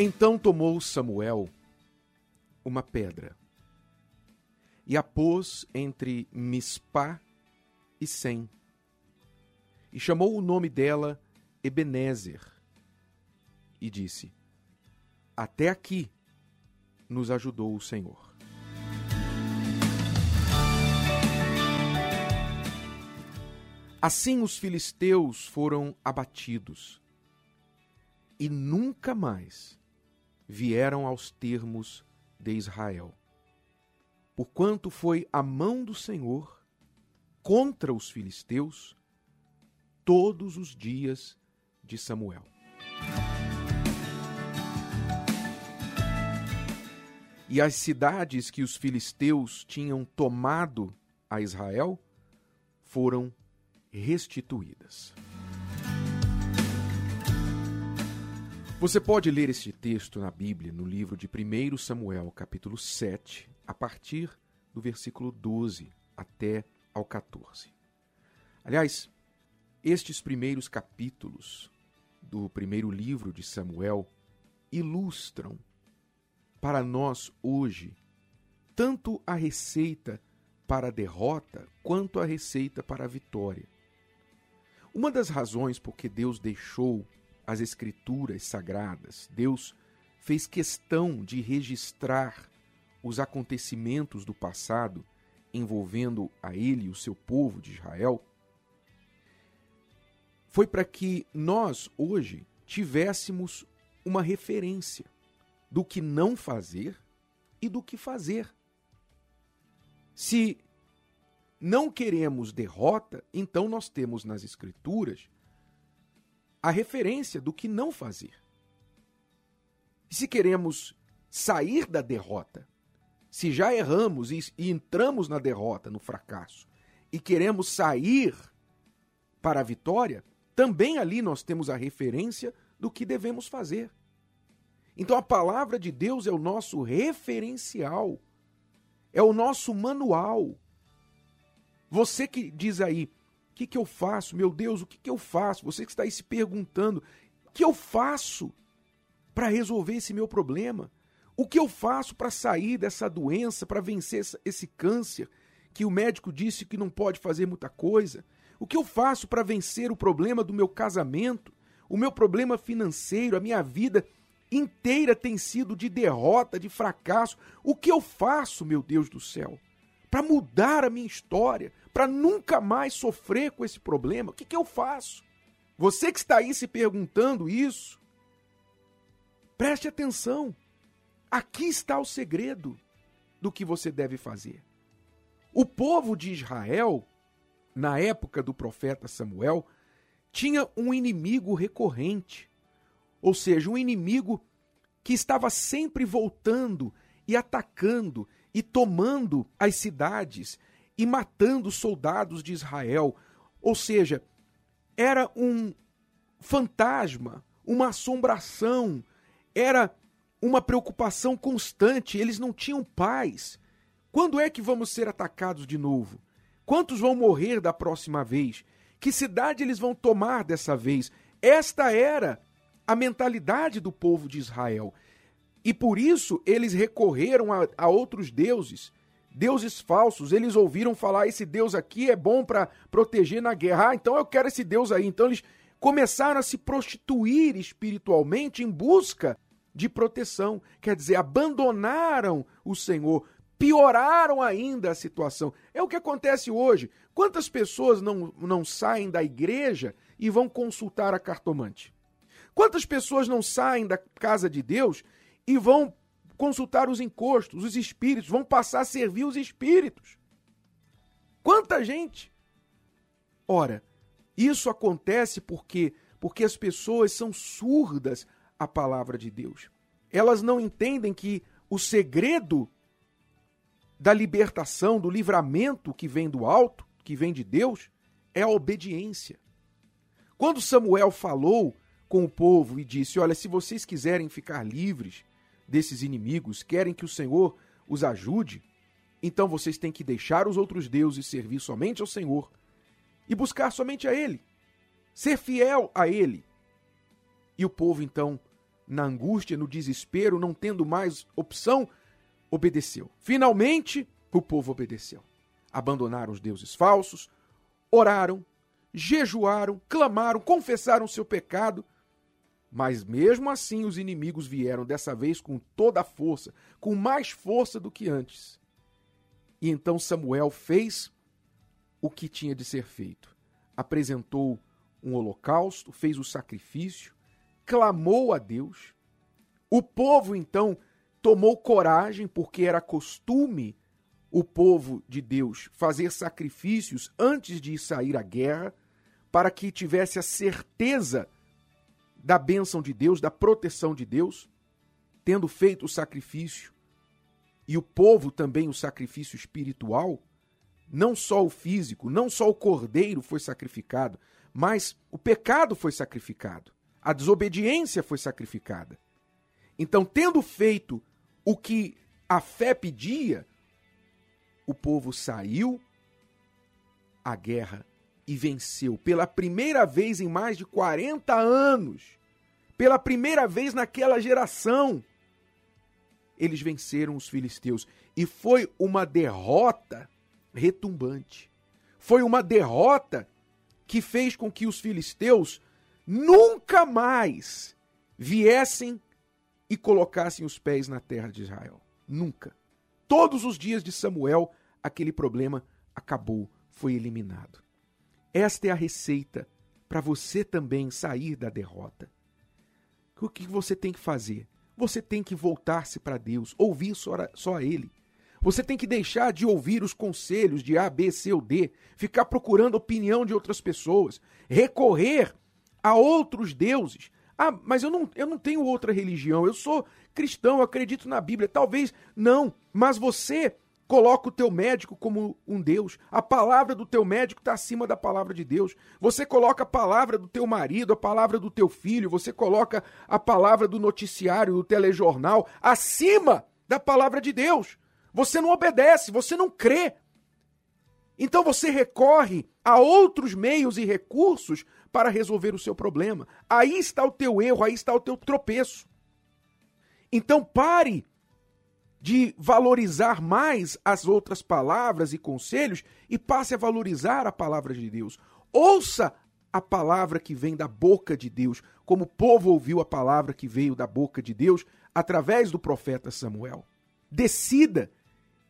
Então tomou Samuel uma pedra e a pôs entre Mispá e Sem, e chamou o nome dela Ebenezer, e disse: Até aqui nos ajudou o Senhor. Assim os filisteus foram abatidos e nunca mais vieram aos termos de Israel. Porquanto foi a mão do Senhor contra os filisteus todos os dias de Samuel. E as cidades que os filisteus tinham tomado a Israel foram restituídas. Você pode ler este texto na Bíblia, no livro de 1 Samuel, capítulo 7, a partir do versículo 12 até ao 14. Aliás, estes primeiros capítulos do primeiro livro de Samuel ilustram para nós hoje tanto a receita para a derrota quanto a receita para a vitória. Uma das razões por que Deus deixou as Escrituras sagradas, Deus fez questão de registrar os acontecimentos do passado envolvendo a ele e o seu povo de Israel, foi para que nós, hoje, tivéssemos uma referência do que não fazer e do que fazer. Se não queremos derrota, então nós temos nas Escrituras a referência do que não fazer. E se queremos sair da derrota, se já erramos e, e entramos na derrota, no fracasso, e queremos sair para a vitória, também ali nós temos a referência do que devemos fazer. Então a palavra de Deus é o nosso referencial, é o nosso manual. Você que diz aí, que, que eu faço? Meu Deus, o que, que eu faço? Você que está aí se perguntando, o que eu faço para resolver esse meu problema? O que eu faço para sair dessa doença, para vencer esse câncer que o médico disse que não pode fazer muita coisa? O que eu faço para vencer o problema do meu casamento, o meu problema financeiro, a minha vida inteira tem sido de derrota, de fracasso? O que eu faço, meu Deus do céu, para mudar a minha história, para nunca mais sofrer com esse problema, o que, que eu faço? Você que está aí se perguntando isso, preste atenção. Aqui está o segredo do que você deve fazer. O povo de Israel, na época do profeta Samuel, tinha um inimigo recorrente, ou seja, um inimigo que estava sempre voltando e atacando e tomando as cidades e matando soldados de Israel. Ou seja, era um fantasma, uma assombração, era uma preocupação constante, eles não tinham paz. Quando é que vamos ser atacados de novo? Quantos vão morrer da próxima vez? Que cidade eles vão tomar dessa vez? Esta era a mentalidade do povo de Israel. E por isso eles recorreram a, a outros deuses deuses falsos. Eles ouviram falar: esse Deus aqui é bom para proteger na guerra, ah, então eu quero esse Deus aí. Então eles começaram a se prostituir espiritualmente em busca de proteção. Quer dizer, abandonaram o Senhor, pioraram ainda a situação. É o que acontece hoje. Quantas pessoas não, não saem da igreja e vão consultar a cartomante? Quantas pessoas não saem da casa de Deus e vão consultar os encostos, os espíritos, vão passar a servir os espíritos. Quanta gente! Ora, isso acontece porque porque as pessoas são surdas à palavra de Deus. Elas não entendem que o segredo da libertação, do livramento que vem do alto, que vem de Deus, é a obediência. Quando Samuel falou com o povo e disse: Olha, se vocês quiserem ficar livres, desses inimigos, querem que o Senhor os ajude, então vocês têm que deixar os outros deuses servir somente ao Senhor e buscar somente a Ele, ser fiel a Ele. E o povo então na angústia, no desespero, não tendo mais opção, obedeceu. Finalmente, o povo obedeceu. Abandonaram os deuses falsos, oraram, jejuaram, clamaram, confessaram seu pecado. Mas mesmo assim os inimigos vieram dessa vez com toda a força, com mais força do que antes. E então Samuel fez o que tinha de ser feito. Apresentou um holocausto, fez o sacrifício, clamou a Deus. O povo então tomou coragem, porque era costume o povo de Deus fazer sacrifícios antes de sair à guerra, para que tivesse a certeza da bênção de Deus, da proteção de Deus, tendo feito o sacrifício, e o povo também o sacrifício espiritual, não só o físico, não só o cordeiro foi sacrificado, mas o pecado foi sacrificado, a desobediência foi sacrificada. Então, tendo feito o que a fé pedia, o povo saiu à guerra e venceu pela primeira vez em mais de 40 anos. Pela primeira vez naquela geração, eles venceram os filisteus. E foi uma derrota retumbante. Foi uma derrota que fez com que os filisteus nunca mais viessem e colocassem os pés na terra de Israel. Nunca. Todos os dias de Samuel, aquele problema acabou, foi eliminado. Esta é a receita para você também sair da derrota. O que você tem que fazer? Você tem que voltar-se para Deus, ouvir só, só Ele. Você tem que deixar de ouvir os conselhos de A, B, C ou D, ficar procurando opinião de outras pessoas, recorrer a outros deuses, ah, mas eu não, eu não tenho outra religião, eu sou cristão, eu acredito na Bíblia. Talvez não, mas você coloca o teu médico como um Deus. A palavra do teu médico está acima da palavra de Deus. Você coloca a palavra do teu marido, a palavra do teu filho, você coloca a palavra do noticiário, do telejornal, acima da palavra de Deus. Você não obedece, você não crê. Então você recorre a outros meios e recursos para resolver o seu problema. Aí está o teu erro, aí está o teu tropeço. Então pare de valorizar mais as outras palavras e conselhos e passe a valorizar a palavra de Deus. Ouça a palavra que vem da boca de Deus, como o povo ouviu a palavra que veio da boca de Deus através do profeta Samuel. Decida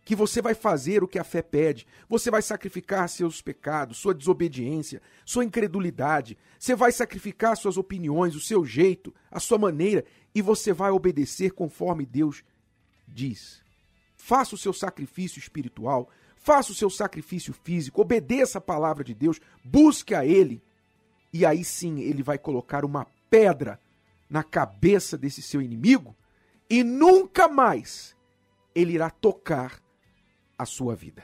que você vai fazer o que a fé pede. Você vai sacrificar seus pecados, sua desobediência, sua incredulidade. Você vai sacrificar suas opiniões, o seu jeito, a sua maneira e você vai obedecer conforme Deus diz. Faça o seu sacrifício espiritual, faça o seu sacrifício físico, obedeça a palavra de Deus, busque a Ele. E aí sim ele vai colocar uma pedra na cabeça desse seu inimigo e nunca mais ele irá tocar a sua vida.